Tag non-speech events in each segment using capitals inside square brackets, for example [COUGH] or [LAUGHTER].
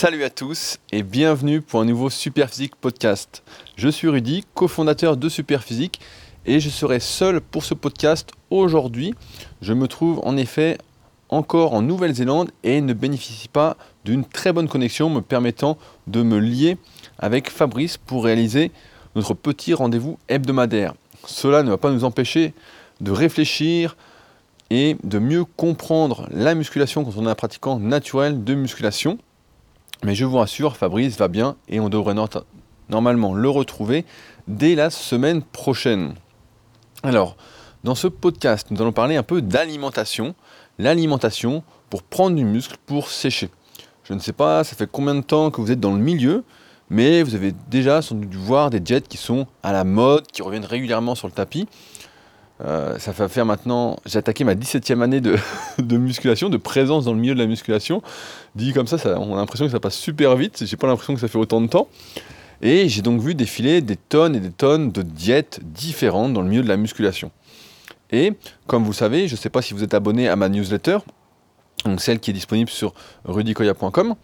Salut à tous et bienvenue pour un nouveau Superphysique podcast. Je suis Rudy, cofondateur de Superphysique et je serai seul pour ce podcast aujourd'hui. Je me trouve en effet encore en Nouvelle-Zélande et ne bénéficie pas d'une très bonne connexion me permettant de me lier avec Fabrice pour réaliser notre petit rendez-vous hebdomadaire. Cela ne va pas nous empêcher de réfléchir et de mieux comprendre la musculation quand on est un pratiquant naturel de musculation. Mais je vous rassure, Fabrice va bien et on devrait normalement le retrouver dès la semaine prochaine. Alors, dans ce podcast, nous allons parler un peu d'alimentation. L'alimentation pour prendre du muscle, pour sécher. Je ne sais pas, ça fait combien de temps que vous êtes dans le milieu, mais vous avez déjà sans doute dû voir des jets qui sont à la mode, qui reviennent régulièrement sur le tapis. Euh, ça fait faire maintenant, j'ai attaqué ma 17e année [LAUGHS] de, musculation, de présence dans le milieu de la musculation. Dit comme ça, on a l'impression que ça passe super vite, j'ai pas l'impression que ça fait autant de temps. Et j'ai donc vu défiler des tonnes et des tonnes de diètes différentes dans le milieu de la musculation. Et comme vous savez, je ne sais pas si vous êtes abonné à ma newsletter, donc celle qui est disponible sur rudicoya.com.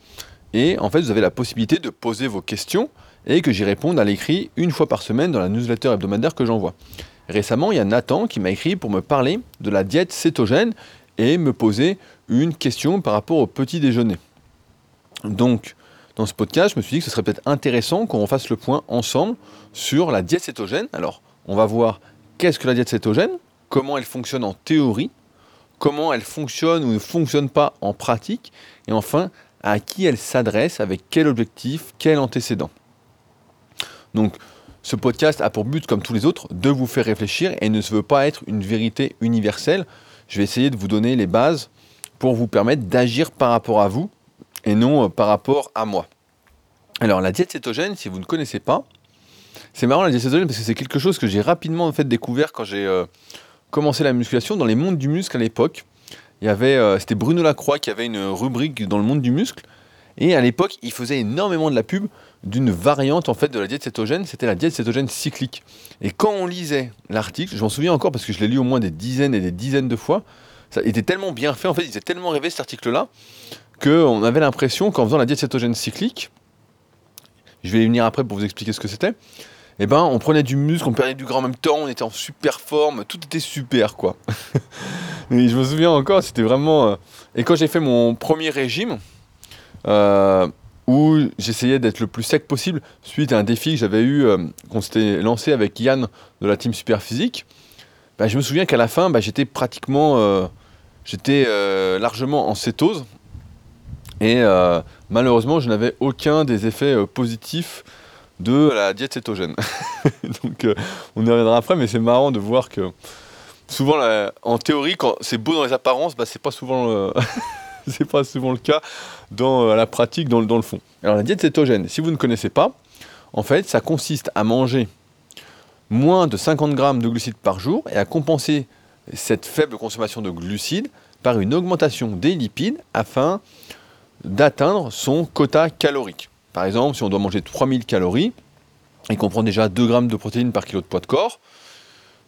Et en fait, vous avez la possibilité de poser vos questions et que j'y réponde à l'écrit une fois par semaine dans la newsletter hebdomadaire que j'envoie. Récemment, il y a Nathan qui m'a écrit pour me parler de la diète cétogène et me poser une question par rapport au petit déjeuner. Donc, dans ce podcast, je me suis dit que ce serait peut-être intéressant qu'on fasse le point ensemble sur la diète cétogène. Alors, on va voir qu'est-ce que la diète cétogène, comment elle fonctionne en théorie, comment elle fonctionne ou ne fonctionne pas en pratique, et enfin, à qui elle s'adresse, avec quel objectif, quel antécédent. Donc, ce podcast a pour but, comme tous les autres, de vous faire réfléchir et ne se veut pas être une vérité universelle. Je vais essayer de vous donner les bases pour vous permettre d'agir par rapport à vous et non euh, par rapport à moi. Alors la diète cétogène, si vous ne connaissez pas, c'est marrant la diète cétogène parce que c'est quelque chose que j'ai rapidement en fait découvert quand j'ai euh, commencé la musculation dans les mondes du muscle à l'époque. Euh, c'était Bruno Lacroix qui avait une rubrique dans le monde du muscle et à l'époque, il faisait énormément de la pub d'une variante en fait de la diète cétogène, c'était la diète cétogène cyclique. Et quand on lisait l'article, je m'en souviens encore parce que je l'ai lu au moins des dizaines et des dizaines de fois, ça était tellement bien fait, en fait, il était tellement rêvé cet article-là, qu'on avait l'impression qu'en faisant la diète cétogène cyclique, je vais y venir après pour vous expliquer ce que c'était, eh ben, on prenait du muscle, on perdait du gras en même temps, on était en super forme, tout était super, quoi. [LAUGHS] et je me souviens encore, c'était vraiment... Euh, et quand j'ai fait mon premier régime, euh, où j'essayais d'être le plus sec possible suite à un défi que j'avais eu, euh, qu'on s'était lancé avec Yann de la team Super Physique. Bah, je me souviens qu'à la fin, bah, j'étais pratiquement, euh, j'étais largement en cétose. Et malheureusement, je n'avais aucun des effets positifs de la diète cétogène. [LAUGHS] Donc on y reviendra après, mais c'est marrant de voir que souvent, en théorie, quand c'est beau dans les apparences, bah, c'est pas souvent [LAUGHS] [LAUGHS] c'est pas souvent le cas dans euh, la pratique, dans, le fond. Alors la diète cétogène, si vous ne connaissez pas, en fait, ça consiste à manger moins de 50 grammes de glucides par jour et à compenser cette faible consommation de glucides par une augmentation des lipides afin d'atteindre son quota calorique. Par exemple, si on doit manger 3000 calories et qu'on prend déjà 2 grammes de protéines par kilo de poids de corps,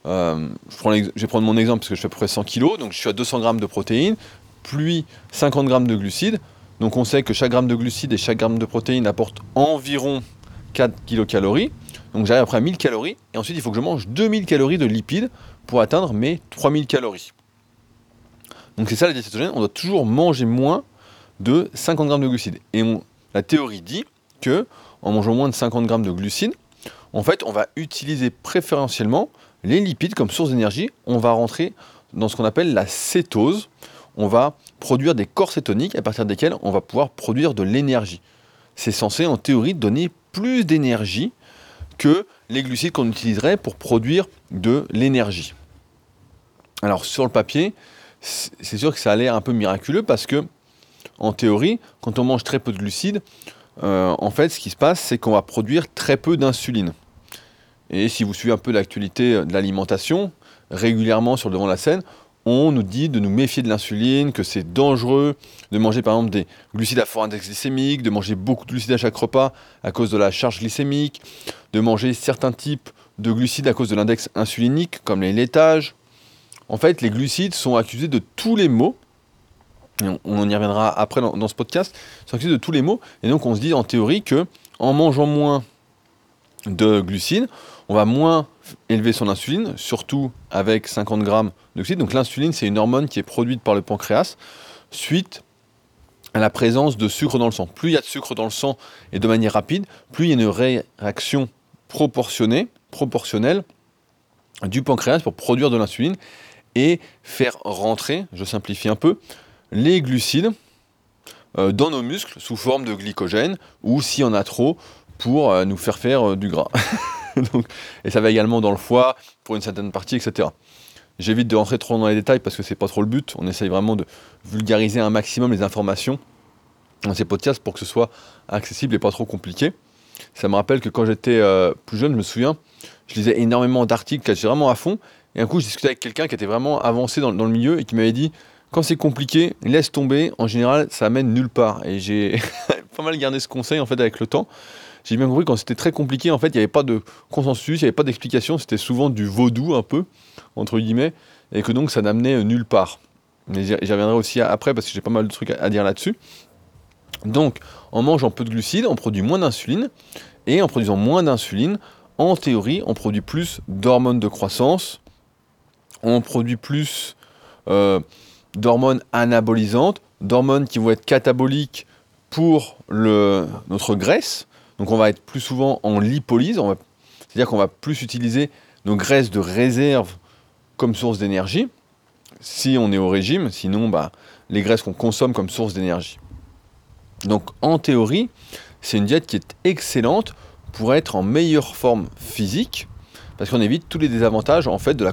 euh, je, vais prendre mon exemple parce que je fais à peu près 100 kg, donc je suis à 200 grammes de protéines, plus 50 grammes de glucides. Donc on sait que chaque gramme de glucides et chaque gramme de protéines apporte environ 4 kilocalories. Donc j'arrive après à 1000 calories. Et ensuite il faut que je mange 2000 calories de lipides pour atteindre mes 3000 calories. Donc c'est ça la diète on doit toujours manger moins de 50 grammes de glucides. Et la théorie dit que en mangeant moins de 50 grammes de glucides, en fait on va utiliser préférentiellement les lipides comme source d'énergie. On va rentrer dans ce qu'on appelle la cétose on va produire des corps cétoniques à partir desquels on va pouvoir produire de l'énergie. C'est censé en théorie donner plus d'énergie que les glucides qu'on utiliserait pour produire de l'énergie. Alors sur le papier, c'est sûr que ça a l'air un peu miraculeux parce que en théorie, quand on mange très peu de glucides, euh, en fait ce qui se passe c'est qu'on va produire très peu d'insuline. Et si vous suivez un peu l'actualité de l'alimentation, régulièrement sur le devant de la scène, on nous dit de nous méfier de l'insuline, que c'est dangereux de manger par exemple des glucides à fort index glycémique, de manger beaucoup de glucides à chaque repas à cause de la charge glycémique, de manger certains types de glucides à cause de l'index insulinique, comme les laitages. En fait, les glucides sont accusés de tous les maux on, y reviendra après dans, ce podcast, c'est de tous les mots. Et donc on se dit en théorie que en mangeant moins de glucides, on va moins élever son insuline, surtout avec 50 grammes de glucides. Donc l'insuline, c'est une hormone qui est produite par le pancréas suite à la présence de sucre dans le sang. Plus il y a de sucre dans le sang et de manière rapide, plus il y a une réaction proportionnée, proportionnelle du pancréas pour produire de l'insuline et faire rentrer, je simplifie un peu, les glucides euh, dans nos muscles sous forme de glycogène ou s'il y en a trop pour euh, nous faire faire euh, du gras. [LAUGHS] [LAUGHS] et ça va également dans le foie pour une certaine partie, etc. J'évite de rentrer trop dans les détails parce que c'est pas trop le but. On essaye vraiment de vulgariser un maximum les informations dans ces podcasts pour que ce soit accessible et pas trop compliqué. Ça me rappelle que quand j'étais plus jeune, je me souviens, je lisais énormément d'articles, j'étais vraiment à fond. Et un coup, je discutais avec quelqu'un qui était vraiment avancé dans, dans le milieu et qui m'avait dit quand c'est compliqué, laisse tomber. En général, ça amène nulle part. Et j'ai [LAUGHS] pas mal gardé ce conseil en fait avec le temps. J'ai bien compris quand c'était très compliqué, en fait, il n'y avait pas de consensus, il n'y avait pas d'explication. C'était souvent du vaudou un peu entre guillemets, et que donc ça n'amenait nulle part. Mais j'y reviendrai aussi après parce que j'ai pas mal de trucs à dire là-dessus. Donc, en mangeant peu de glucides, on produit moins d'insuline, et en produisant moins d'insuline, en théorie, on produit plus d'hormones de croissance, on produit plus euh, d'hormones anabolisantes, d'hormones qui vont être cataboliques pour notre graisse. Donc on va être plus souvent en lipolyse, c'est-à-dire qu'on va plus utiliser nos graisses de réserve comme source d'énergie, si on est au régime, sinon bah, les graisses qu'on consomme comme source d'énergie. Donc en théorie, c'est une diète qui est excellente pour être en meilleure forme physique, parce qu'on évite tous les désavantages en fait de la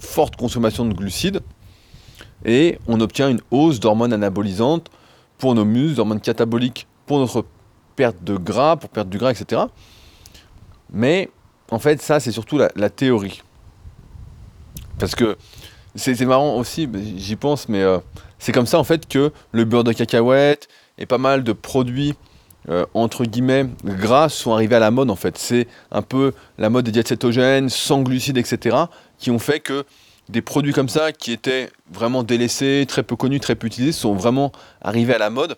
forte consommation de glucides et on obtient une hausse d'hormones anabolisantes pour nos muscles, d'hormones cataboliques pour notre perte de gras, pour perdre du gras, etc. Mais en fait, ça, c'est surtout la, théorie. Parce que c'est marrant aussi, j'y pense, mais euh, c'est comme ça en fait que le beurre de cacahuète et pas mal de produits euh, entre guillemets gras sont arrivés à la mode en fait. C'est un peu la mode des diètes cétogènes, sans glucides, etc. qui ont fait que des produits comme ça qui étaient vraiment délaissés, très peu connus, très peu utilisés, sont vraiment arrivés à la mode.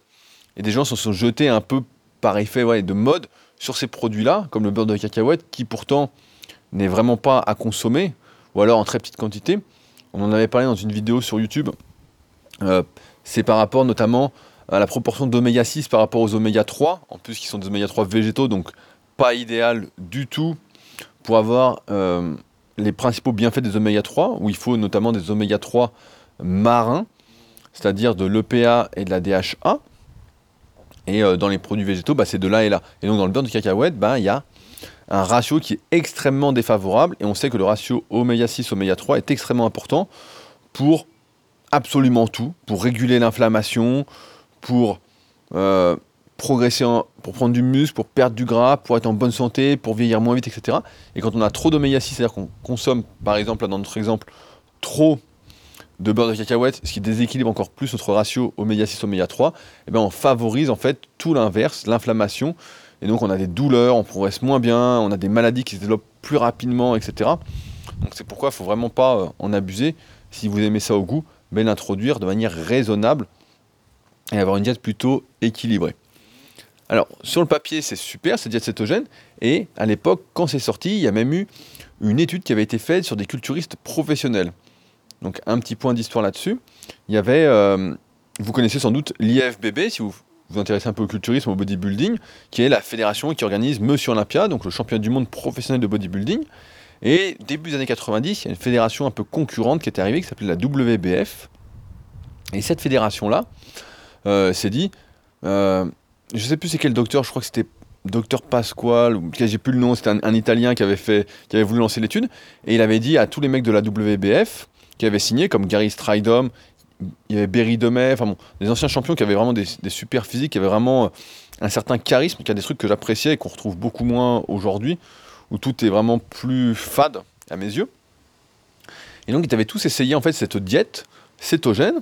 Et des gens se sont jetés un peu par effet de mode sur ces produits-là, comme le beurre de cacahuète, qui pourtant n'est vraiment pas à consommer, ou alors en très petite quantité. On en avait parlé dans une vidéo sur YouTube. Euh, c'est par rapport notamment à la proportion d'oméga 6 par rapport aux oméga 3, en plus qui sont des oméga 3 végétaux, donc pas idéal du tout pour avoir euh, les principaux bienfaits des oméga 3, où il faut notamment des oméga 3 marins, c'est-à-dire de l'EPA et de la DHA. Et euh, dans les produits végétaux, bah, c'est de là et là. Et donc dans le beurre de cacahuète, bah, il y a un ratio qui est extrêmement défavorable. Et on sait que le ratio oméga 6, oméga 3 est extrêmement important pour absolument tout, pour réguler l'inflammation, pour euh, progresser, pour prendre du muscle, pour perdre du gras, pour être en bonne santé, pour vieillir moins vite, etc. Et quand on a trop d'oméga 6, c'est-à-dire qu'on consomme, par exemple, dans notre exemple, trop de beurre de cacahuète, ce qui déséquilibre encore plus notre ratio oméga 6, oméga 3, et eh bien on favorise en fait tout l'inverse, l'inflammation. Et donc on a des douleurs, on progresse moins bien, on a des maladies qui se développent plus rapidement, etc. Donc c'est pourquoi il faut vraiment pas euh, en abuser. Si vous aimez ça au goût, mais l'introduire de manière raisonnable et avoir une diète plutôt équilibrée. Alors, sur le papier, c'est super, c'est diète cétogène. Et à l'époque, quand c'est sorti, il y a même eu une étude qui avait été faite sur des culturistes professionnels. Donc, un petit point d'histoire là-dessus. Il y avait, euh, vous connaissez sans doute l'IFBB, si vous vous intéressez un peu au culturisme, au bodybuilding, qui est la fédération qui organise Monsieur Olympia, donc le championnat du monde professionnel de bodybuilding. Et début des années 90, il y a une fédération un peu concurrente qui est arrivée, qui s'appelait la WBF. Et cette fédération-là euh, s'est dit, euh, je sais plus c'est quel docteur, je crois que c'était docteur Pasquale, ou j'ai plus le nom, c'était un, Italien qui avait, fait, qui avait voulu lancer l'étude, et il avait dit à tous les mecs de la WBF qui avaient signé, comme Gary Stridom, il y avait Berry Demet, enfin bon, des anciens champions qui avaient vraiment des, super physiques, qui avaient vraiment euh, un certain charisme, qui a des trucs que j'appréciais et qu'on retrouve beaucoup moins aujourd'hui, où tout est vraiment plus fade à mes yeux. Et donc ils avaient tous essayé en fait cette diète cétogène,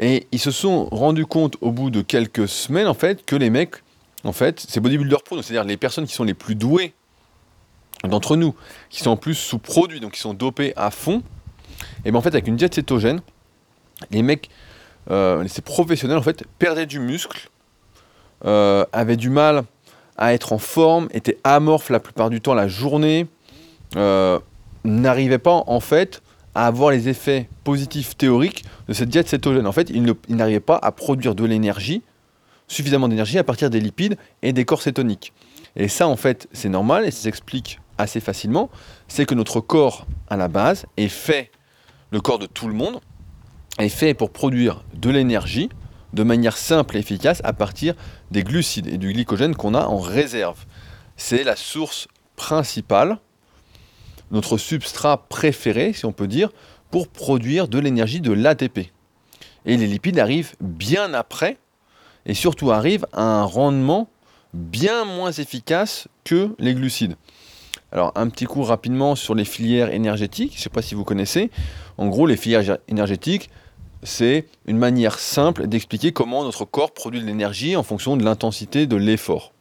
et ils se sont rendus compte au bout de quelques semaines, en fait, que les mecs, en fait, ces bodybuilders pro, c'est-à-dire les personnes qui sont les plus douées d'entre nous, qui sont en plus sous-produits, donc qui sont dopés à fond, et bien en fait, avec une diète cétogène, les mecs euh, ces professionnels en fait perdaient du muscle, euh, avaient du mal à être en forme, étaient amorphes la plupart du temps la journée, euh, n'arrivaient pas en fait à avoir les effets positifs théoriques de cette diète cétogène. En fait, ils n'arrivaient pas à produire de l'énergie, suffisamment d'énergie à partir des lipides et des corps cétoniques. Et ça, en fait, c'est normal et ça s'explique assez facilement. C'est que notre corps, à la base, est fait, le corps de tout le monde, est fait pour produire de l'énergie de manière simple et efficace à partir des glucides et du glycogène qu'on a en réserve. C'est la source principale, notre substrat préféré, si on peut dire, pour produire de l'énergie de l'ATP. Et les lipides arrivent bien après, et surtout arrivent à un rendement bien moins efficace que les glucides. Alors un petit coup rapidement sur les filières énergétiques, je ne sais pas si vous connaissez. En gros, les filières énergétiques, c'est une manière simple d'expliquer comment notre corps produit de l'énergie en fonction de l'intensité de l'effort.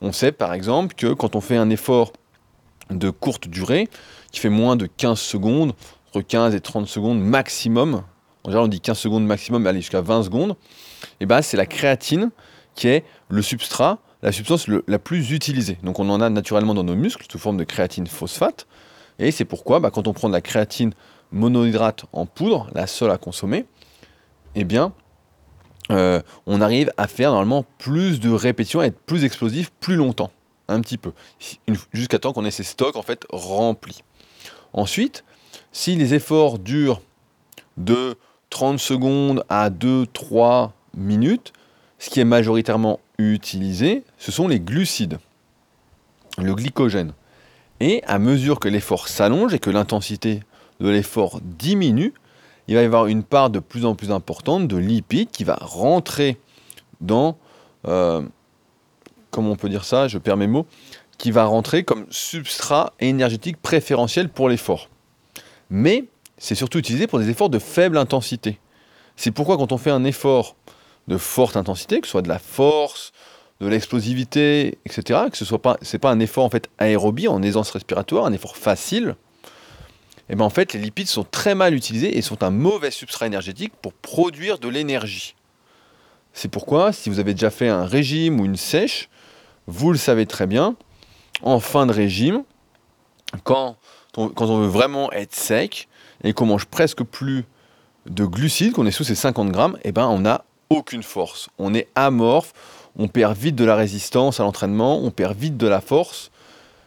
On sait par exemple que quand on fait un effort de courte durée, qui fait moins de 15 secondes, entre 15 et 30 secondes maximum, en général on dit 15 secondes maximum, mais aller jusqu'à 20 secondes, et eh ben c'est la créatine qui est le substrat, la substance la plus utilisée. Donc on en a naturellement dans nos muscles sous forme de créatine phosphate, et c'est pourquoi bah, quand on prend de la créatine monohydrate en poudre, la seule à consommer, eh bien, euh, on arrive à faire normalement plus de répétitions, à être plus explosif plus longtemps, un petit peu, jusqu'à temps qu'on ait ces stocks en fait remplis. Ensuite, si les efforts durent de 30 secondes à 2-3 minutes, ce qui est majoritairement utilisé, ce sont les glucides, le glycogène. Et à mesure que l'effort s'allonge et que l'intensité de l'effort diminue, il va y avoir une part de plus en plus importante de lipides qui va rentrer dans, euh, comment on peut dire ça, je perds mes mots, qui va rentrer comme substrat énergétique préférentiel pour l'effort. Mais c'est surtout utilisé pour des efforts de faible intensité. C'est pourquoi quand on fait un effort de forte intensité, que ce soit de la force, de l'explosivité, etc., que ce soit pas, c'est pas un effort en fait aérobie en aisance respiratoire, un effort facile, et eh bien en fait, les lipides sont très mal utilisés et sont un mauvais substrat énergétique pour produire de l'énergie. C'est pourquoi, si vous avez déjà fait un régime ou une sèche, vous le savez très bien, en fin de régime, quand on, quand on veut vraiment être sec et qu'on mange presque plus de glucides, qu'on est sous ces 50 grammes, et eh ben on n'a aucune force. On est amorphe, on perd vite de la résistance à l'entraînement, on perd vite de la force,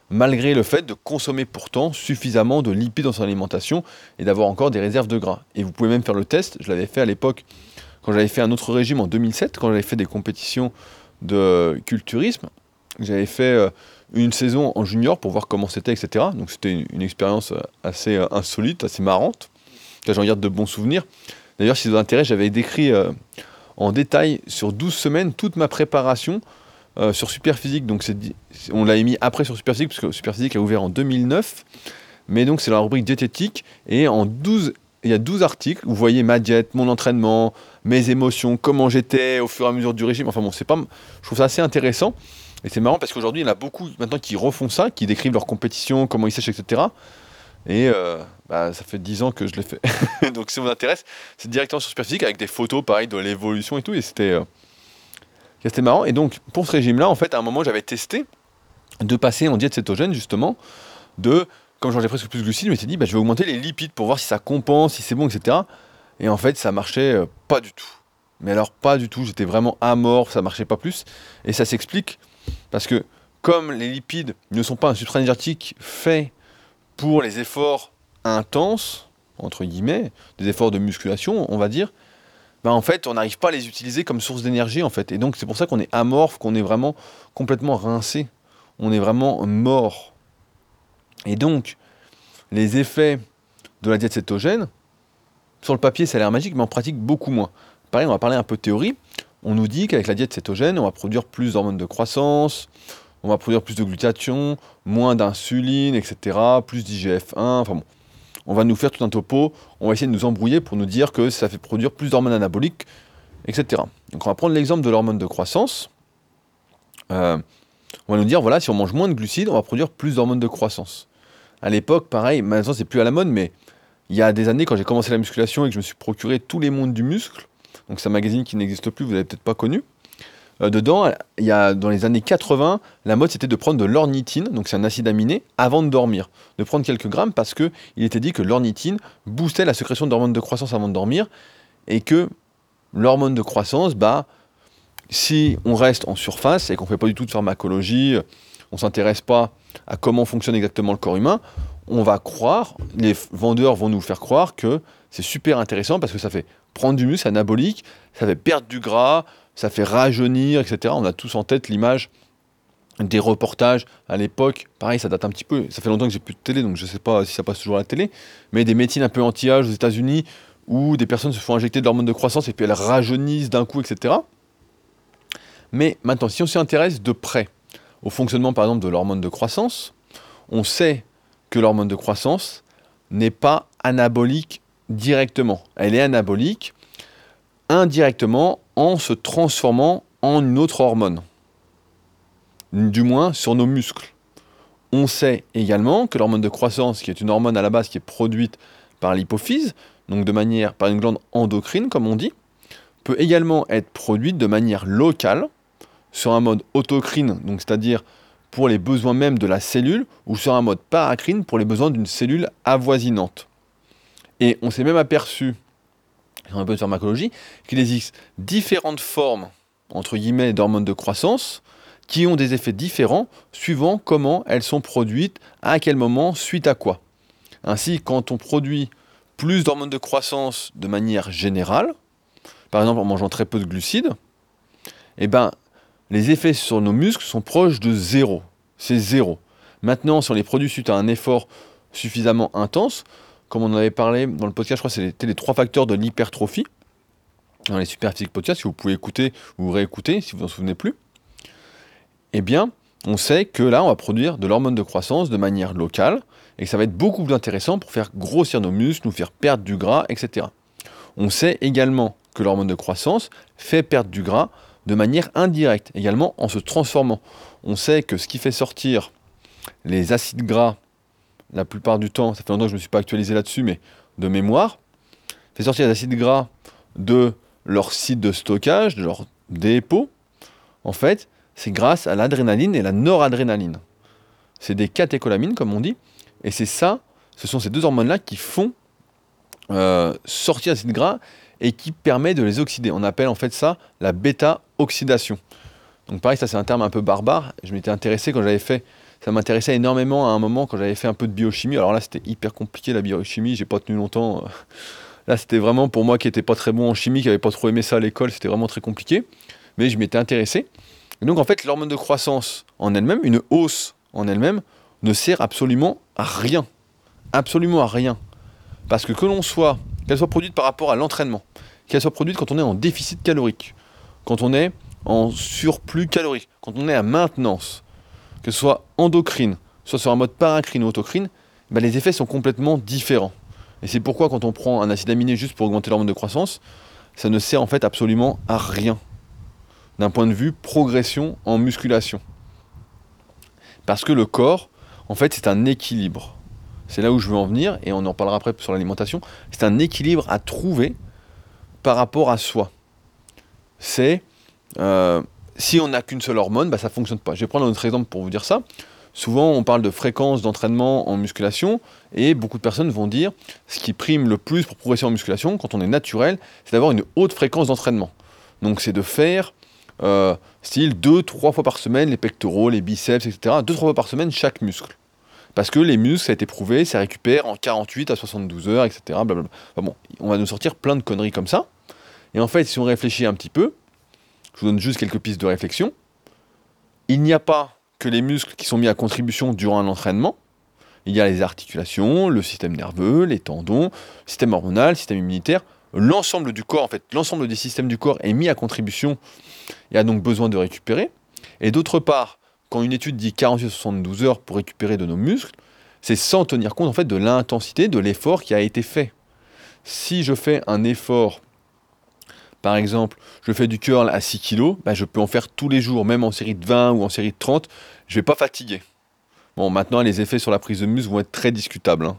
malgré le fait de consommer pourtant suffisamment de lipides dans son alimentation et d'avoir encore des réserves de gras. Et vous pouvez même faire le test, je l'avais fait à l'époque quand j'avais fait un autre régime en 2007, quand j'avais fait des compétitions de culturisme. J'avais fait euh, une saison en junior pour voir comment c'était, etc. Donc c'était une, expérience euh, assez euh, insolite, assez marrante. J'en garde de bons souvenirs. D'ailleurs, si ça vous intéresse, j'avais décrit en détail sur 12 semaines toute ma préparation euh, sur Superphysique. Donc on l'a mis après sur Superphysique, parce que Superphysique a ouvert en 2009. Mais donc c'est la rubrique diététique. Et en 12, il y a 12 articles. Vous voyez ma diète, mon entraînement, mes émotions, comment j'étais au fur et à mesure du régime. Enfin bon, pas, je trouve ça assez intéressant. Et c'est marrant parce qu'aujourd'hui, il y en a beaucoup maintenant qui refont ça, qui décrivent leur compétition, comment ils sèchent, etc. Et bah, ça fait 10 ans que je l'ai fait. [LAUGHS] Donc si ça vous intéresse, c'est directement sur Superphysique avec des photos pareil de l'évolution et tout. Et c'était euh, marrant. Et donc, pour ce régime-là, en fait, à un moment, j'avais testé de passer en diète cétogène, justement, de, comme j'en ai presque plus de glucides, je m'étais dit, bah, je vais augmenter les lipides pour voir si ça compense, si c'est bon, etc. Et en fait, ça marchait euh, pas du tout. Mais alors, pas du tout. J'étais vraiment amorphe, ça marchait pas plus. Et ça s'explique parce que, comme les lipides ne sont pas un substrat énergétique fait pour les efforts intenses, entre guillemets, des efforts de musculation, on va dire, ben en fait, on n'arrive pas à les utiliser comme source d'énergie, en fait. Et donc, c'est pour ça qu'on est amorphe, qu'on est vraiment complètement rincé. On est vraiment mort. Et donc, les effets de la diète cétogène, sur le papier, ça a l'air magique, mais en pratique, beaucoup moins. Pareil, on va parler un peu de théorie. On nous dit qu'avec la diète cétogène, on va produire plus d'hormones de croissance, on va produire plus de glutathion, moins d'insuline, etc., plus d'IGF-1, enfin bon on va nous faire tout un topo, on va essayer de nous embrouiller pour nous dire que ça fait produire plus d'hormones anaboliques, etc. Donc on va prendre l'exemple de l'hormone de croissance. Euh, on va nous dire, voilà, si on mange moins de glucides, on va produire plus d'hormones de croissance. À l'époque, pareil, maintenant c'est plus à la mode, mais il y a des années, quand j'ai commencé la musculation et que je me suis procuré tous les mondes du muscle, Donc c'est un magazine qui n'existe plus, vous n'avez peut-être pas connu. Euh, dedans, il y a, dans les années 80, la mode c'était de prendre de l'ornithine, donc c'est un acide aminé, avant de dormir. De prendre quelques grammes parce qu'il était dit que l'ornithine boostait la sécrétion d'hormones de croissance avant de dormir et que l'hormone de croissance, bah, si on reste en surface et qu'on ne fait pas du tout de pharmacologie, on ne s'intéresse pas à comment fonctionne exactement le corps humain, on va croire, les vendeurs vont nous faire croire que c'est super intéressant parce que ça fait prendre du muscle anabolique, ça fait perdre du gras, ça fait rajeunir, etc. On a tous en tête l'image des reportages à l'époque. Pareil, ça date un petit peu. Ça fait longtemps que j'ai plus de télé, donc je ne sais pas si ça passe toujours à la télé. Mais des médecines un peu anti-âge aux États-Unis où des personnes se font injecter de l'hormone de croissance et puis elles rajeunissent d'un coup, etc. Mais maintenant, si on s'y intéresse de près au fonctionnement, par exemple, de l'hormone de croissance, on sait que l'hormone de croissance n'est pas anabolique directement. Elle est anabolique indirectement se transformant en une autre hormone, du moins sur nos muscles. On sait également que l'hormone de croissance, qui est une hormone à la base qui est produite par l'hypophyse, donc de manière par une glande endocrine comme on dit, peut également être produite de manière locale sur un mode autocrine, donc c'est-à-dire pour les besoins même de la cellule, ou sur un mode paracrine pour les besoins d'une cellule avoisinante. Et on s'est même aperçu un peu de pharmacologie, qu'il existe différentes formes, entre guillemets, d'hormones de croissance, qui ont des effets différents suivant comment elles sont produites, à quel moment, suite à quoi. Ainsi, quand on produit plus d'hormones de croissance de manière générale, par exemple en mangeant très peu de glucides, eh ben, les effets sur nos muscles sont proches de zéro. C'est zéro. Maintenant, si on les produit suite à un effort suffisamment intense, comme on en avait parlé dans le podcast, je crois que c'était les trois facteurs de l'hypertrophie, dans les super physiques podcasts, que vous pouvez écouter ou réécouter si vous n'en souvenez plus, eh bien, on sait que là, on va produire de l'hormone de croissance de manière locale, et que ça va être beaucoup plus intéressant pour faire grossir nos muscles, nous faire perdre du gras, etc. On sait également que l'hormone de croissance fait perdre du gras de manière indirecte, également en se transformant. On sait que ce qui fait sortir les acides gras la plupart du temps, ça fait longtemps que je ne me suis pas actualisé là-dessus, mais de mémoire, fait sortir les acides gras de leur site de stockage, de leur dépôt. En fait, c'est grâce à l'adrénaline et la noradrénaline. C'est des catécholamines, comme on dit, et c'est ça, ce sont ces deux hormones-là qui font euh, sortir acides gras et qui permet de les oxyder. On appelle en fait ça la bêta-oxydation. Donc pareil, ça c'est un terme un peu barbare. Je m'étais intéressé quand j'avais fait ça m'intéressait énormément à un moment quand j'avais fait un peu de biochimie. Alors là, c'était hyper compliqué la biochimie, j'ai pas tenu longtemps. Là, c'était vraiment pour moi qui n'étais pas très bon en chimie, qui n'avait pas trop aimé ça à l'école, c'était vraiment très compliqué. Mais je m'étais intéressé. Et donc en fait, l'hormone de croissance en elle-même, une hausse en elle-même, ne sert absolument à rien. Absolument à rien. Parce que que l'on soit, qu'elle soit produite par rapport à l'entraînement, qu'elle soit produite quand on est en déficit calorique, quand on est en surplus calorique, quand on est à maintenance, que ce soit endocrine, soit sur un mode paracrine ou autocrine, bah, les effets sont complètement différents. Et c'est pourquoi quand on prend un acide aminé juste pour augmenter l'hormone de croissance, ça ne sert en fait absolument à rien d'un point de vue progression en musculation. Parce que le corps, en fait, c'est un équilibre. C'est là où je veux en venir, et on en parlera après sur l'alimentation. C'est un équilibre à trouver par rapport à soi. C'est euh, si on n'a qu'une seule hormone, bah, ça ne fonctionne pas. Je vais prendre un autre exemple pour vous dire ça. Souvent, on parle de fréquence d'entraînement en musculation, et beaucoup de personnes vont dire ce qui prime le plus pour progresser en musculation, quand on est naturel, c'est d'avoir une haute fréquence d'entraînement. Donc, c'est de faire, euh, style, 2-3 fois par semaine, les pectoraux, les biceps, etc. 2-3 fois par semaine, chaque muscle. Parce que les muscles, ça a été prouvé, ça récupère en 48 à 72 heures, etc. Bon, on va nous sortir plein de conneries comme ça. Et en fait, si on réfléchit un petit peu, je vous donne juste quelques pistes de réflexion. Il n'y a pas que les muscles qui sont mis à contribution durant un entraînement. Il y a les articulations, le système nerveux, les tendons, le système hormonal, le système immunitaire. L'ensemble du corps, en fait, l'ensemble des systèmes du corps est mis à contribution et a donc besoin de récupérer. Et d'autre part, quand une étude dit 48-72 heures pour récupérer de nos muscles, c'est sans tenir compte en fait de l'intensité de l'effort qui a été fait. Si je fais un effort par exemple, je fais du curl à 6 kg, bah, je peux en faire tous les jours, même en série de 20 ou en série de 30, je ne vais pas fatiguer. Bon, maintenant, les effets sur la prise de muscle vont être très discutables. Hein.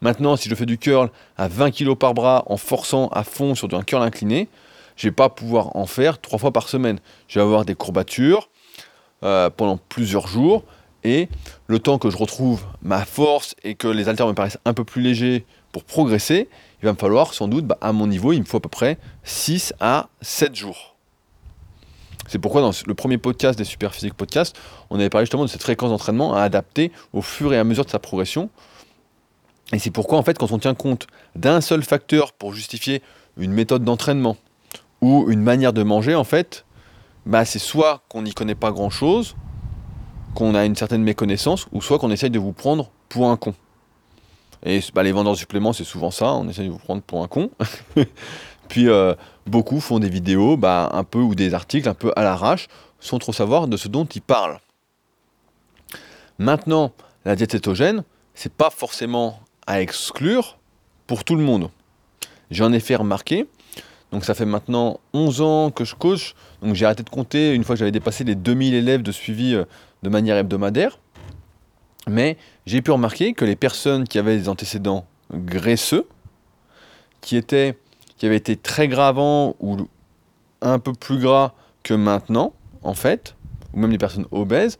Maintenant, si je fais du curl à 20 kg par bras en forçant à fond sur un curl incliné, je vais pas pouvoir en faire trois fois par semaine. Je vais avoir des courbatures euh, pendant plusieurs jours et le temps que je retrouve ma force et que les haltères me paraissent un peu plus légers pour progresser, il va me falloir sans doute, bah, à mon niveau, il me faut à peu près 6 à 7 jours. C'est pourquoi dans le premier podcast des Super Physique Podcast, on avait parlé justement de cette fréquence d'entraînement à adapter au fur et à mesure de sa progression. Et c'est pourquoi en fait quand on tient compte d'un seul facteur pour justifier une méthode d'entraînement ou une manière de manger en fait, bah, c'est soit qu'on n'y connaît pas grand chose, qu'on a une certaine méconnaissance, ou soit qu'on essaye de vous prendre pour un con. Et bah, les vendeurs de suppléments, c'est souvent ça, on essaye de vous prendre pour un con. [LAUGHS] Puis euh, beaucoup font des vidéos, bah, un peu ou des articles un peu à l'arrache, sans trop savoir de ce dont ils parlent. Maintenant, la diète cétogène, c'est pas forcément à exclure pour tout le monde. J'en ai fait remarquer, donc ça fait maintenant 11 ans que je coach, donc j'ai arrêté de compter une fois que j'avais dépassé les 2000 élèves de suivi euh, de manière hebdomadaire. Mais j'ai pu remarquer que les personnes qui avaient des antécédents graisseux, qui, étaient, qui avaient été très gras avant ou un peu plus gras que maintenant, en fait, ou même les personnes obèses,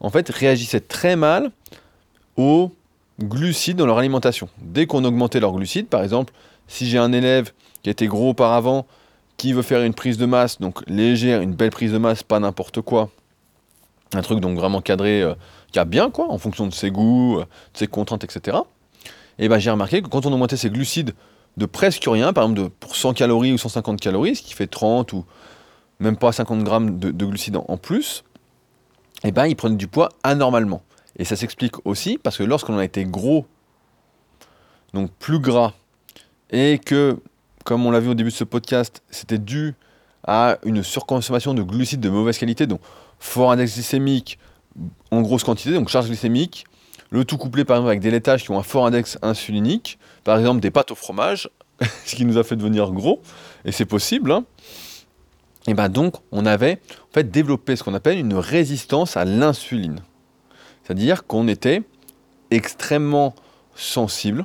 en fait, réagissaient très mal aux glucides dans leur alimentation. Dès qu'on augmentait leurs glucides, par exemple, si j'ai un élève qui était gros auparavant, qui veut faire une prise de masse, donc légère, une belle prise de masse, pas n'importe quoi, un truc donc vraiment cadré, euh, qui a bien quoi, en fonction de ses goûts, euh, de ses contraintes, etc. Et ben j'ai remarqué que quand on augmentait ses glucides de presque rien, par exemple de, pour 100 calories ou 150 calories, ce qui fait 30 ou même pas 50 grammes de, glucides en, plus, et ben il prenait du poids anormalement. Et ça s'explique aussi parce que lorsqu'on a été gros, donc plus gras, et que, comme on l'a vu au début de ce podcast, c'était dû à une surconsommation de glucides de mauvaise qualité, donc fort index glycémique en grosse quantité, donc charge glycémique, le tout couplé par exemple avec des laitages qui ont un fort index insulinique, par exemple des pâtes au fromage, [LAUGHS] ce qui nous a fait devenir gros, et c'est possible. Hein. Et ben donc on avait en fait développé ce qu'on appelle une résistance à l'insuline. C'est-à-dire qu'on était extrêmement sensible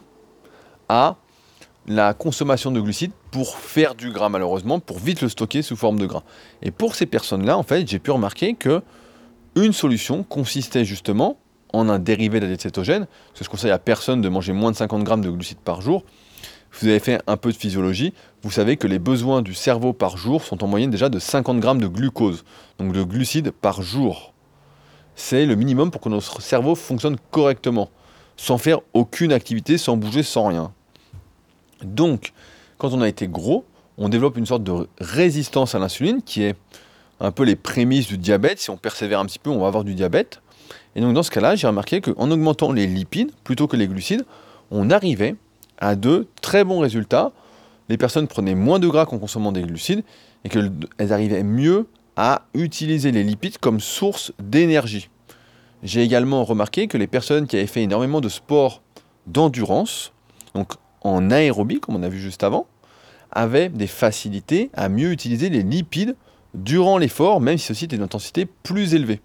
à la consommation de glucides pour faire du gras malheureusement, pour vite le stocker sous forme de gras. Et pour ces personnes-là, en fait, j'ai pu remarquer que une solution consistait justement en un dérivé de la diète cétogène, parce que je conseille à personne de manger moins de 50 grammes de glucides par jour. vous avez fait un peu de physiologie, vous savez que les besoins du cerveau par jour sont en moyenne déjà de 50 grammes de glucose, donc de glucides par jour. C'est le minimum pour que notre cerveau fonctionne correctement, sans faire aucune activité, sans bouger, sans rien. Donc, quand on a été gros, on développe une sorte de résistance à l'insuline qui est un peu les prémices du diabète. Si on persévère un petit peu, on va avoir du diabète. Et donc dans ce cas-là, j'ai remarqué qu'en augmentant les lipides plutôt que les glucides, on arrivait à de très bons résultats. Les personnes prenaient moins de gras qu'en consommant des glucides et qu'elles arrivaient mieux à utiliser les lipides comme source d'énergie. J'ai également remarqué que les personnes qui avaient fait énormément de sport d'endurance, donc en aérobie, comme on a vu juste avant, avaient des facilités à mieux utiliser les lipides durant l'effort, même si ceci était d'une intensité plus élevée.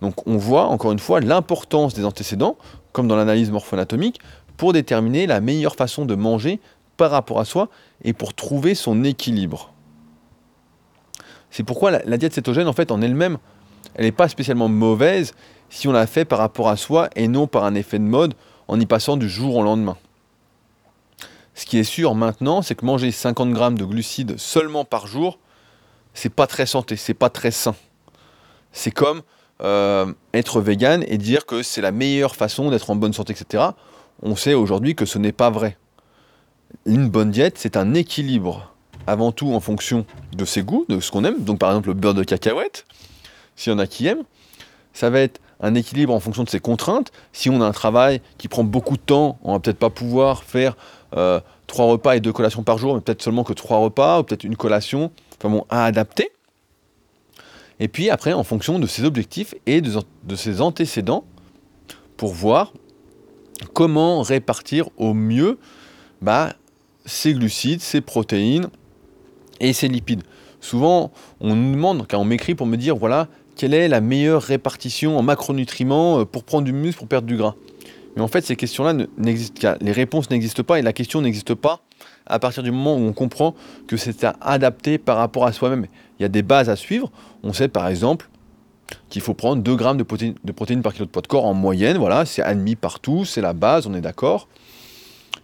Donc on voit encore une fois l'importance des antécédents, comme dans l'analyse morpho-anatomique, pour déterminer la meilleure façon de manger par rapport à soi et pour trouver son équilibre. C'est pourquoi la, diète cétogène, en fait, en elle-même, elle n'est pas spécialement mauvaise si on la fait par rapport à soi et non par un effet de mode en y passant du jour au lendemain. Ce qui est sûr maintenant, c'est que manger 50 grammes de glucides seulement par jour, c'est pas très santé, c'est pas très sain. C'est comme euh, être vegan et dire que c'est la meilleure façon d'être en bonne santé, etc. On sait aujourd'hui que ce n'est pas vrai. Une bonne diète, c'est un équilibre, avant tout en fonction de ses goûts, de ce qu'on aime. Donc par exemple le beurre de cacahuète, s'il y en a qui aiment, ça va être un équilibre en fonction de ses contraintes. Si on a un travail qui prend beaucoup de temps, on va peut-être pas pouvoir faire euh, trois repas et deux collations par jour, mais peut-être seulement que trois repas, ou peut-être une collation, à adapter. Et puis après, en fonction de ses objectifs et de, ses antécédents, pour voir comment répartir au mieux bah, ses glucides, ses protéines et ses lipides. Souvent, on nous demande, on m'écrit pour me dire, voilà, quelle est la meilleure répartition en macronutriments euh, pour prendre du muscle, pour perdre du gras? Mais en fait, ces questions-là n'existent Les réponses n'existent pas et la question n'existe pas à partir du moment où on comprend que c'est à adapter par rapport à soi-même. Il y a des bases à suivre. On sait par exemple qu'il faut prendre 2 grammes de protéines, par kilo de poids de corps en moyenne. Voilà, c'est admis partout, c'est la base, on est d'accord.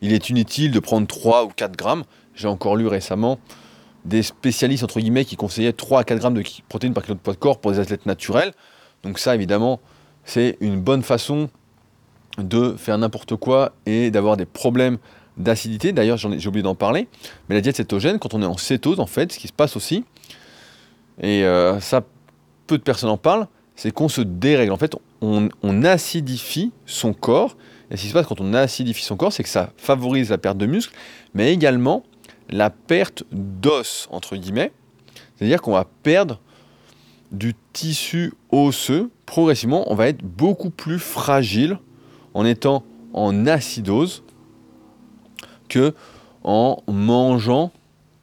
Il est inutile de prendre 3 ou 4 grammes. J'ai encore lu récemment des spécialistes, entre guillemets, qui conseillaient 3 à 4 grammes de protéines par kilo de poids de corps pour des athlètes naturels. Donc ça, évidemment, c'est une bonne façon de faire n'importe quoi et d'avoir des problèmes d'acidité. D'ailleurs, j'ai oublié d'en parler. Mais la diète cétogène, quand on est en cétose, en fait, ce qui se passe aussi, et euh, ça, peu de personnes en parlent, c'est qu'on se dérègle. En fait, on, on, acidifie son corps. Et ce qui se passe quand on acidifie son corps, c'est que ça favorise la perte de muscle, mais également la perte d'os, entre guillemets. C'est-à-dire qu'on va perdre du tissu osseux. Progressivement, on va être beaucoup plus fragile en étant en acidose que en mangeant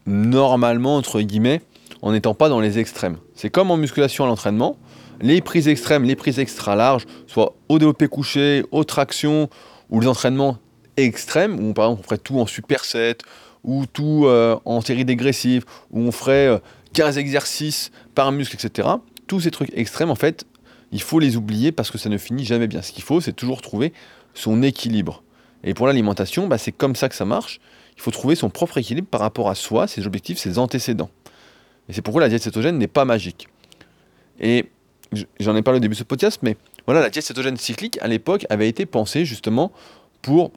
normalement, entre guillemets, en n'étant pas dans les extrêmes. C'est comme en musculation à l'entraînement, les prises extrêmes, les prises extra larges, soit au développé couché, aux tractions, ou les entraînements extrêmes, où par exemple on ferait tout en superset, ou tout euh, en série dégressive, où on ferait 15 euh, exercices par muscle, etc. Tous ces trucs extrêmes, en fait, il faut les oublier parce que ça ne finit jamais bien. Ce qu'il faut, c'est toujours trouver son équilibre. Et pour l'alimentation, bah, c'est comme ça que ça marche. Il faut trouver son propre équilibre par rapport à soi, ses objectifs, ses antécédents. Et c'est pourquoi la diète cétogène n'est pas magique. Et j'en ai parlé au début de ce podcast, mais voilà, la diète cétogène cyclique, à l'époque, avait été pensée justement pour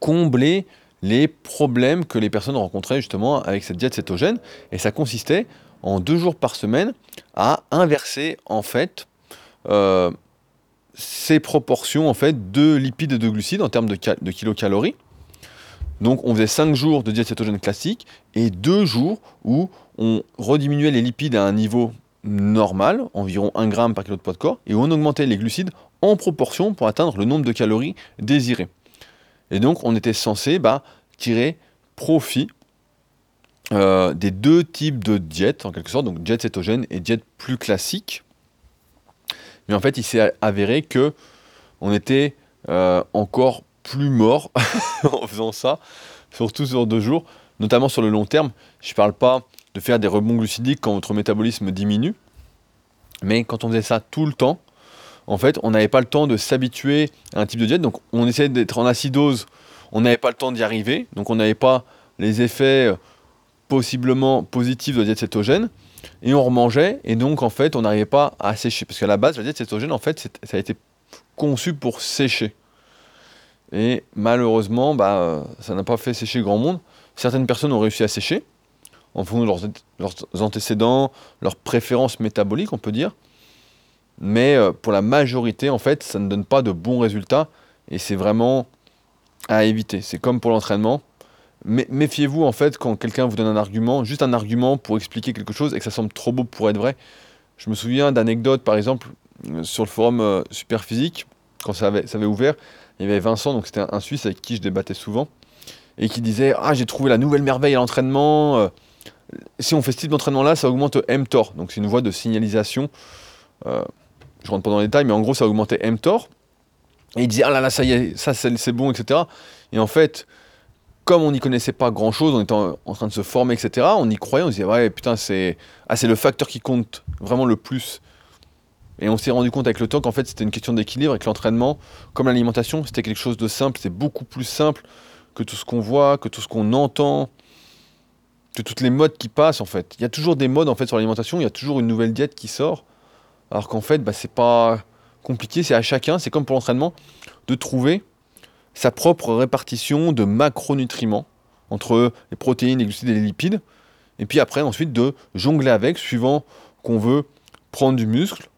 combler les problèmes que les personnes rencontraient justement avec cette diète cétogène. Et ça consistait en deux jours par semaine à inverser en fait euh, ces proportions en fait de lipides et de glucides en termes de, kilocalories. Donc on faisait 5 jours de diète cétogène classique et 2 jours où on rediminuait les lipides à un niveau normal, environ 1 g par kilo de poids de corps, et on augmentait les glucides en proportion pour atteindre le nombre de calories désirées. Et donc on était censé bah, tirer profit euh, des deux types de diètes, en quelque sorte, donc diète cétogène et diète plus classique. Mais en fait, il s'est avéré que on était euh, encore plus mort [LAUGHS] en faisant ça, surtout sur deux jours, notamment sur le long terme. Je ne parle pas de faire des rebonds glucidiques quand votre métabolisme diminue, mais quand on faisait ça tout le temps, en fait, on n'avait pas le temps de s'habituer à un type de diète. Donc, on essayait d'être en acidose, on n'avait pas le temps d'y arriver, donc on n'avait pas les effets euh, possiblement positifs de la diète cétogène et on remangeait, et donc en fait on n'arrivait pas à sécher. Parce qu'à la base, la diète cétogène, en fait, ça a été conçu pour sécher. Et malheureusement, bah, ça n'a pas fait sécher grand monde. Certaines personnes ont réussi à sécher, en fonction de leurs, antécédents, leurs préférences métaboliques, on peut dire. Mais euh, pour la majorité, en fait, ça ne donne pas de bons résultats, et c'est vraiment à éviter. C'est comme pour l'entraînement méfiez-vous en fait quand quelqu'un vous donne un argument, juste un argument pour expliquer quelque chose et que ça semble trop beau pour être vrai. Je me souviens d'anecdotes par exemple euh, sur le forum euh, Superphysique, quand ça avait, ouvert, il y avait Vincent, donc c'était un, Suisse avec qui je débattais souvent, et qui disait Ah, j'ai trouvé la nouvelle merveille à l'entraînement. Euh, si on fait ce type d'entraînement là, ça augmente mTOR. Donc c'est une voie de signalisation. Euh, je rentre pas dans les détails, mais en gros, ça augmentait mTOR. Et il disait Ah là là, ça y est, ça c'est bon, etc. Et en fait, comme on n'y connaissait pas grand chose, on était en, train de se former, etc., on y croyait, on se disait, ouais, putain, c'est ah, le facteur qui compte vraiment le plus. Et on s'est rendu compte avec le temps qu'en fait, c'était une question d'équilibre et que l'entraînement, comme l'alimentation, c'était quelque chose de simple, c'est beaucoup plus simple que tout ce qu'on voit, que tout ce qu'on entend, que toutes les modes qui passent, en fait. Il y a toujours des modes, en fait, sur l'alimentation, il y a toujours une nouvelle diète qui sort, alors qu'en fait, bah, c'est pas compliqué, c'est à chacun, c'est comme pour l'entraînement, de trouver sa propre répartition de macronutriments entre les protéines, les glucides et les lipides. Et puis après, ensuite, de jongler avec, suivant qu'on veut prendre du muscle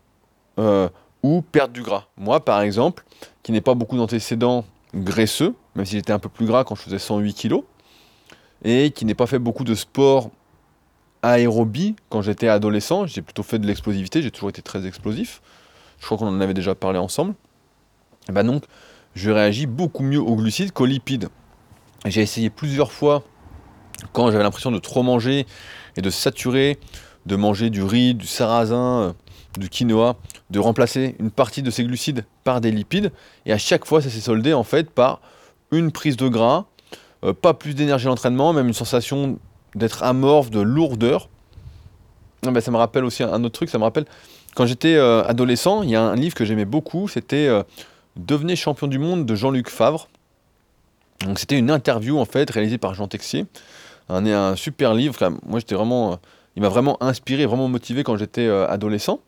euh, ou perdre du gras. Moi, par exemple, qui n'ai pas beaucoup d'antécédents graisseux, même si j'étais un peu plus gras quand je faisais 108 kg, et qui n'ai pas fait beaucoup de sport aérobie quand j'étais adolescent, j'ai plutôt fait de l'explosivité, j'ai toujours été très explosif. Je crois qu'on en avait déjà parlé ensemble. Et ben donc, je réagis beaucoup mieux aux glucides qu'aux lipides. J'ai essayé plusieurs fois, quand j'avais l'impression de trop manger et de saturer, de manger du riz, du sarrasin, euh, du quinoa, de remplacer une partie de ces glucides par des lipides. Et à chaque fois, ça s'est soldé en fait par une prise de gras, euh, pas plus d'énergie à l'entraînement, même une sensation d'être amorphe, de lourdeur. Ah ben, ça me rappelle aussi un, autre truc, ça me rappelle quand j'étais euh, adolescent, il y a un livre que j'aimais beaucoup, c'était Devenez champion du monde de Jean-Luc Favre. Donc c'était une interview en fait réalisée par Jean Texier. Un, un super livre. moi j'étais vraiment, il m'a vraiment inspiré, vraiment motivé quand j'étais adolescent.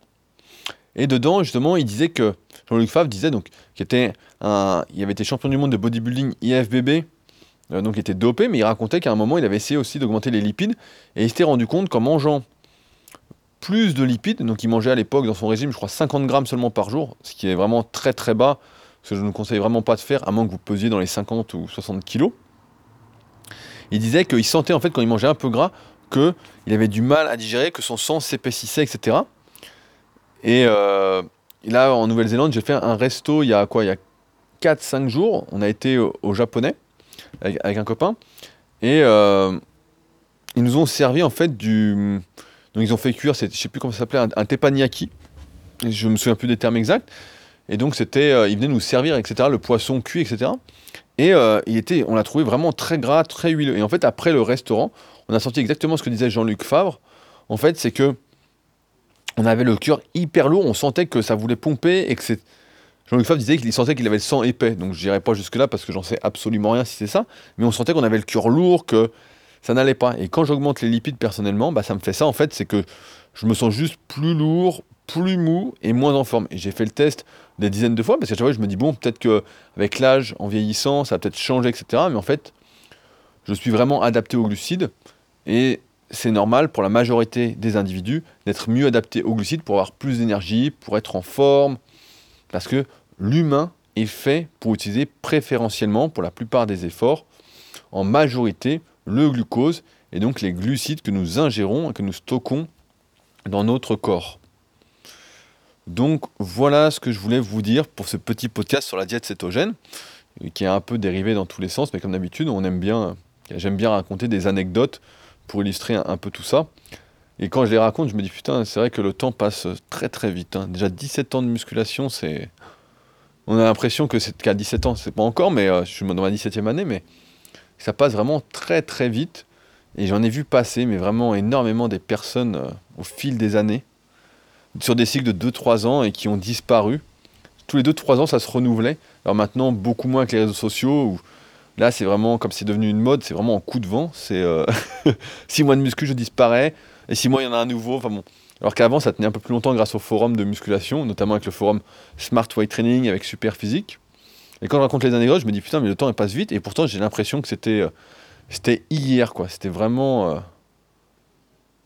Et dedans, justement, il disait que Jean-Luc Favre disait donc qu'il était un, il avait été champion du monde de bodybuilding IFBB, euh, donc il était dopé, mais il racontait qu'à un moment, il avait essayé aussi d'augmenter les lipides et il s'était rendu compte qu'en mangeant plus de lipides, donc il mangeait à l'époque dans son régime, je crois 50 grammes seulement par jour, ce qui est vraiment très très bas, ce que je ne conseille vraiment pas de faire, à moins que vous pesiez dans les 50 ou 60 kilos. Il disait qu'il sentait en fait quand il mangeait un peu gras qu'il avait du mal à digérer, que son sang s'épaississait, etc. Et, euh, là, en Nouvelle-Zélande, j'ai fait un resto il y a quoi? Il y a 4-5 jours. On a été au, japonais avec, un copain. Et euh, ils nous ont servi en fait du. Donc ils ont fait cuire, je sais plus comment ça s'appelait, un, teppanyaki. Je me souviens plus des termes exacts. Et donc c'était, euh, ils venaient nous servir, etc. Le poisson cuit, etc. Et il était, on l'a trouvé vraiment très gras, très huileux. Et en fait, après le restaurant, on a senti exactement ce que disait Jean-Luc Favre. En fait, c'est que on avait le cœur hyper lourd, on sentait que ça voulait pomper et que c'est. Jean-Luc Favre disait qu'il sentait qu'il avait le sang épais, donc je n'irai pas jusque-là parce que j'en sais absolument rien si c'est ça, mais on sentait qu'on avait le cœur lourd, que ça n'allait pas. Et quand j'augmente les lipides personnellement, bah, ça me fait ça en fait, c'est que je me sens juste plus lourd, plus mou et moins en forme. Et j'ai fait le test des dizaines de fois parce qu'à chaque fois je me dis, bon, peut-être qu'avec l'âge, en vieillissant, ça va peut-être changer, etc. Mais en fait, je suis vraiment adapté aux glucides et c'est normal pour la majorité des individus d'être mieux adaptés aux glucides pour avoir plus d'énergie, pour être en forme, parce que l'humain est fait pour utiliser préférentiellement, pour la plupart des efforts, en majorité le glucose et donc les glucides que nous ingérons et que nous stockons dans notre corps. Donc voilà ce que je voulais vous dire pour ce petit podcast sur la diète cétogène, qui est un peu dérivé dans tous les sens, mais comme d'habitude, on aime bien, j'aime bien raconter des anecdotes pour illustrer un, peu tout ça. Et quand je les raconte, je me dis putain, c'est vrai que le temps passe très très vite. Hein. Déjà 17 ans de musculation, c'est. On a l'impression que c'est qu'à 17 ans, c'est pas encore, mais euh, je suis dans ma 17e année, mais ça passe vraiment très très vite. Et j'en ai vu passer, mais vraiment énormément des personnes euh, au fil des années, sur des cycles de 2-3 ans et qui ont disparu. Tous les 2-3 ans, ça se renouvelait. Alors maintenant, beaucoup moins avec les réseaux sociaux, où Là, c'est vraiment, comme c'est devenu une mode, c'est vraiment en coup de vent. C'est 6 euh, [LAUGHS] mois de muscu, je disparais, et 6 mois, il y en a un nouveau. Enfin bon. Alors qu'avant, ça tenait un peu plus longtemps grâce au forum de musculation, notamment avec le forum Smart Weight Training, avec Super Physique. Et quand je raconte les anecdotes, je me dis putain, mais le temps il passe vite, et pourtant j'ai l'impression que c'était euh, hier, quoi. C'était vraiment. Euh,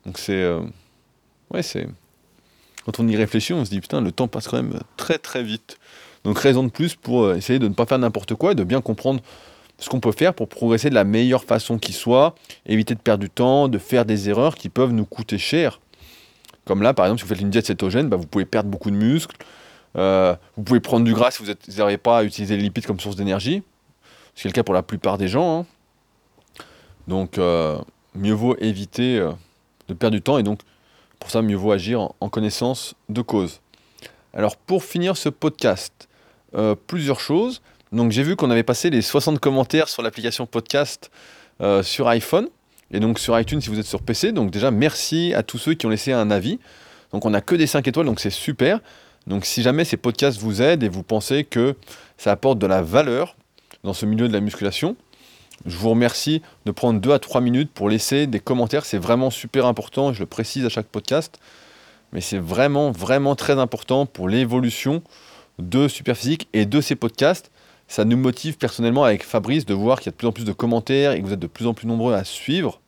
donc c'est. Ouais, c'est. Quand on y réfléchit, on se dit putain, le temps passe quand même très très vite. Donc raison de plus pour essayer de ne pas faire n'importe quoi et de bien comprendre ce qu'on peut faire pour progresser de la meilleure façon qui soit, éviter de perdre du temps, de faire des erreurs qui peuvent nous coûter cher. Comme là, par exemple, si vous faites une diète cétogène, bah, vous pouvez perdre beaucoup de muscles, euh, vous pouvez prendre du gras si vous n'arrivez pas à utiliser les lipides comme source d'énergie, ce qui est le cas pour la plupart des gens. Hein. Donc, euh, mieux vaut éviter euh, de perdre du temps et donc, pour ça, mieux vaut agir en connaissance de cause. Alors, pour finir ce podcast, plusieurs choses. Donc j'ai vu qu'on avait passé les 60 commentaires sur l'application podcast sur iPhone et donc sur iTunes si vous êtes sur PC. Donc déjà merci à tous ceux qui ont laissé un avis. Donc on n'a que des 5 étoiles, donc c'est super. Donc si jamais ces podcasts vous aident et vous pensez que ça apporte de la valeur dans ce milieu de la musculation, je vous remercie de prendre 2 à 3 minutes pour laisser des commentaires. C'est vraiment super important, je le précise à chaque podcast. Mais c'est vraiment, vraiment très important pour l'évolution de Superphysique et de ces podcasts ça nous motive personnellement avec Fabrice de voir qu'il y a de plus en plus de commentaires et que vous êtes de plus en plus nombreux à suivre.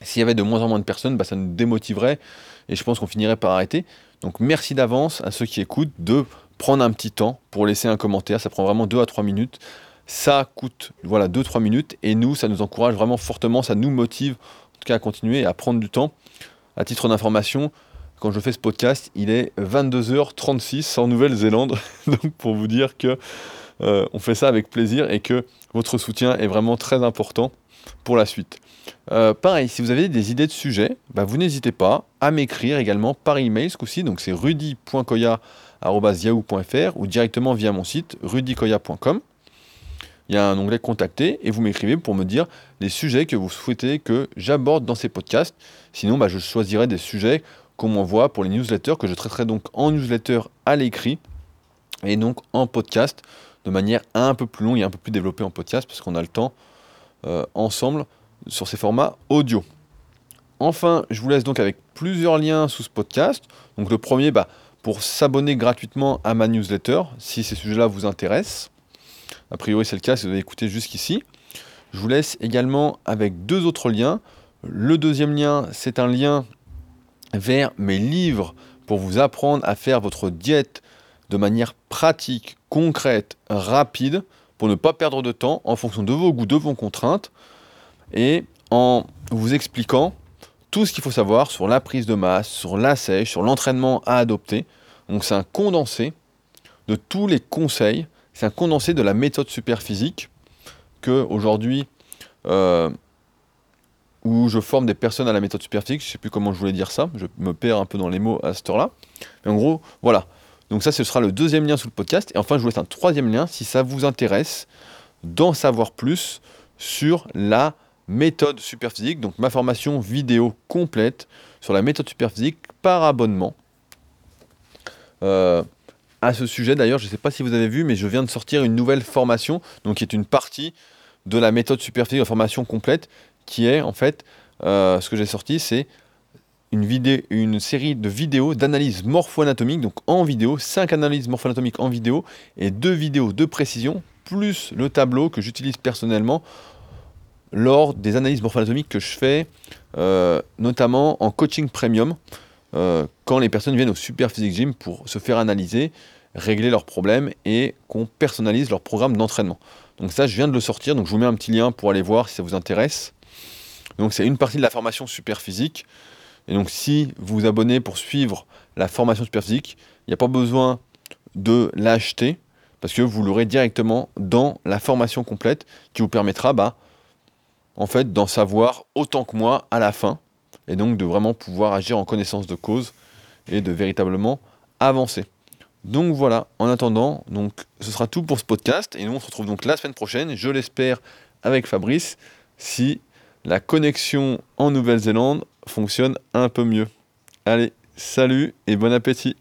S'il y avait de moins en moins de personnes, bah, ça nous démotiverait et je pense qu'on finirait par arrêter. Donc merci d'avance à ceux qui écoutent de prendre un petit temps pour laisser un commentaire. Ça prend vraiment 2 à 3 minutes. Ça coûte voilà 2-3 minutes et nous, ça nous encourage vraiment fortement, ça nous motive en tout cas à continuer et à prendre du temps. À titre d'information, quand je fais ce podcast, il est 22h36 en Nouvelle-Zélande. [LAUGHS] Donc pour vous dire que euh, on fait ça avec plaisir et que votre soutien est vraiment très important pour la suite. Euh, pareil, si vous avez des idées de sujets, bah, vous n'hésitez pas à m'écrire également par email ce coup-ci. Donc c'est rudy.koya.yahoo.fr ou directement via mon site rudykoya.com. il y a un onglet contacter et vous m'écrivez pour me dire les sujets que vous souhaitez que j'aborde dans ces podcasts. Sinon, bah, je choisirai des sujets qu'on m'envoie pour les newsletters que je traiterai donc en newsletter à l'écrit et donc en podcast de manière un peu plus longue et un peu plus développée en podcast parce qu'on a le temps euh, ensemble sur ces formats audio. Enfin, je vous laisse donc avec plusieurs liens sous ce podcast. Donc le premier, bah, pour s'abonner gratuitement à ma newsletter, si ces sujets-là vous intéressent. A priori, c'est le cas si vous avez écouté jusqu'ici. Je vous laisse également avec deux autres liens. Le deuxième lien, c'est un lien vers mes livres pour vous apprendre à faire votre diète de manière pratique, concrète, rapide, pour ne pas perdre de temps en fonction de vos goûts, de vos contraintes, et en vous expliquant tout ce qu'il faut savoir sur la prise de masse, sur la sèche, sur l'entraînement à adopter. Donc c'est un condensé de tous les conseils, c'est un condensé de la méthode super physique que aujourd'hui euh, où je forme des personnes à la méthode super physique, je ne sais plus comment je voulais dire ça, je me perds un peu dans les mots à cette heure-là. Mais en gros, voilà. Donc ça, ce sera le deuxième lien sous le podcast. Et enfin, je vous laisse un troisième lien si ça vous intéresse d'en savoir plus sur la méthode superphysique, donc ma formation vidéo complète sur la méthode superphysique par abonnement. Euh, à ce sujet d'ailleurs, je ne sais pas si vous avez vu, mais je viens de sortir une nouvelle formation, donc qui est une partie de la méthode superphysique, la formation complète, qui est en fait, euh, ce que j'ai sorti, c'est une, vidéo, une série de vidéos d'analyse morpho-anatomique, donc en vidéo, 5 analyses morpho-anatomiques en vidéo et 2 vidéos de précision, plus le tableau que j'utilise personnellement lors des analyses morpho-anatomiques que je fais, euh, notamment en coaching premium, euh, quand les personnes viennent au Super Physique Gym pour se faire analyser, régler leurs problèmes et qu'on personnalise leur programme d'entraînement. Donc ça, je viens de le sortir, donc je vous mets un petit lien pour aller voir si ça vous intéresse. Donc c'est une partie de la formation Super Physique. Et donc si vous vous abonnez pour suivre la formation Super Physique, il n'y a pas besoin de l'acheter parce que vous l'aurez directement dans la formation complète qui vous permettra bah, en fait, d'en savoir autant que moi à la fin, et donc de vraiment pouvoir agir en connaissance de cause et de véritablement avancer. Donc voilà, en attendant, donc ce sera tout pour ce podcast, et nous on se retrouve donc la semaine prochaine, je l'espère, avec Fabrice, si la connexion en Nouvelle-Zélande fonctionne un peu mieux. Allez, salut et bon appétit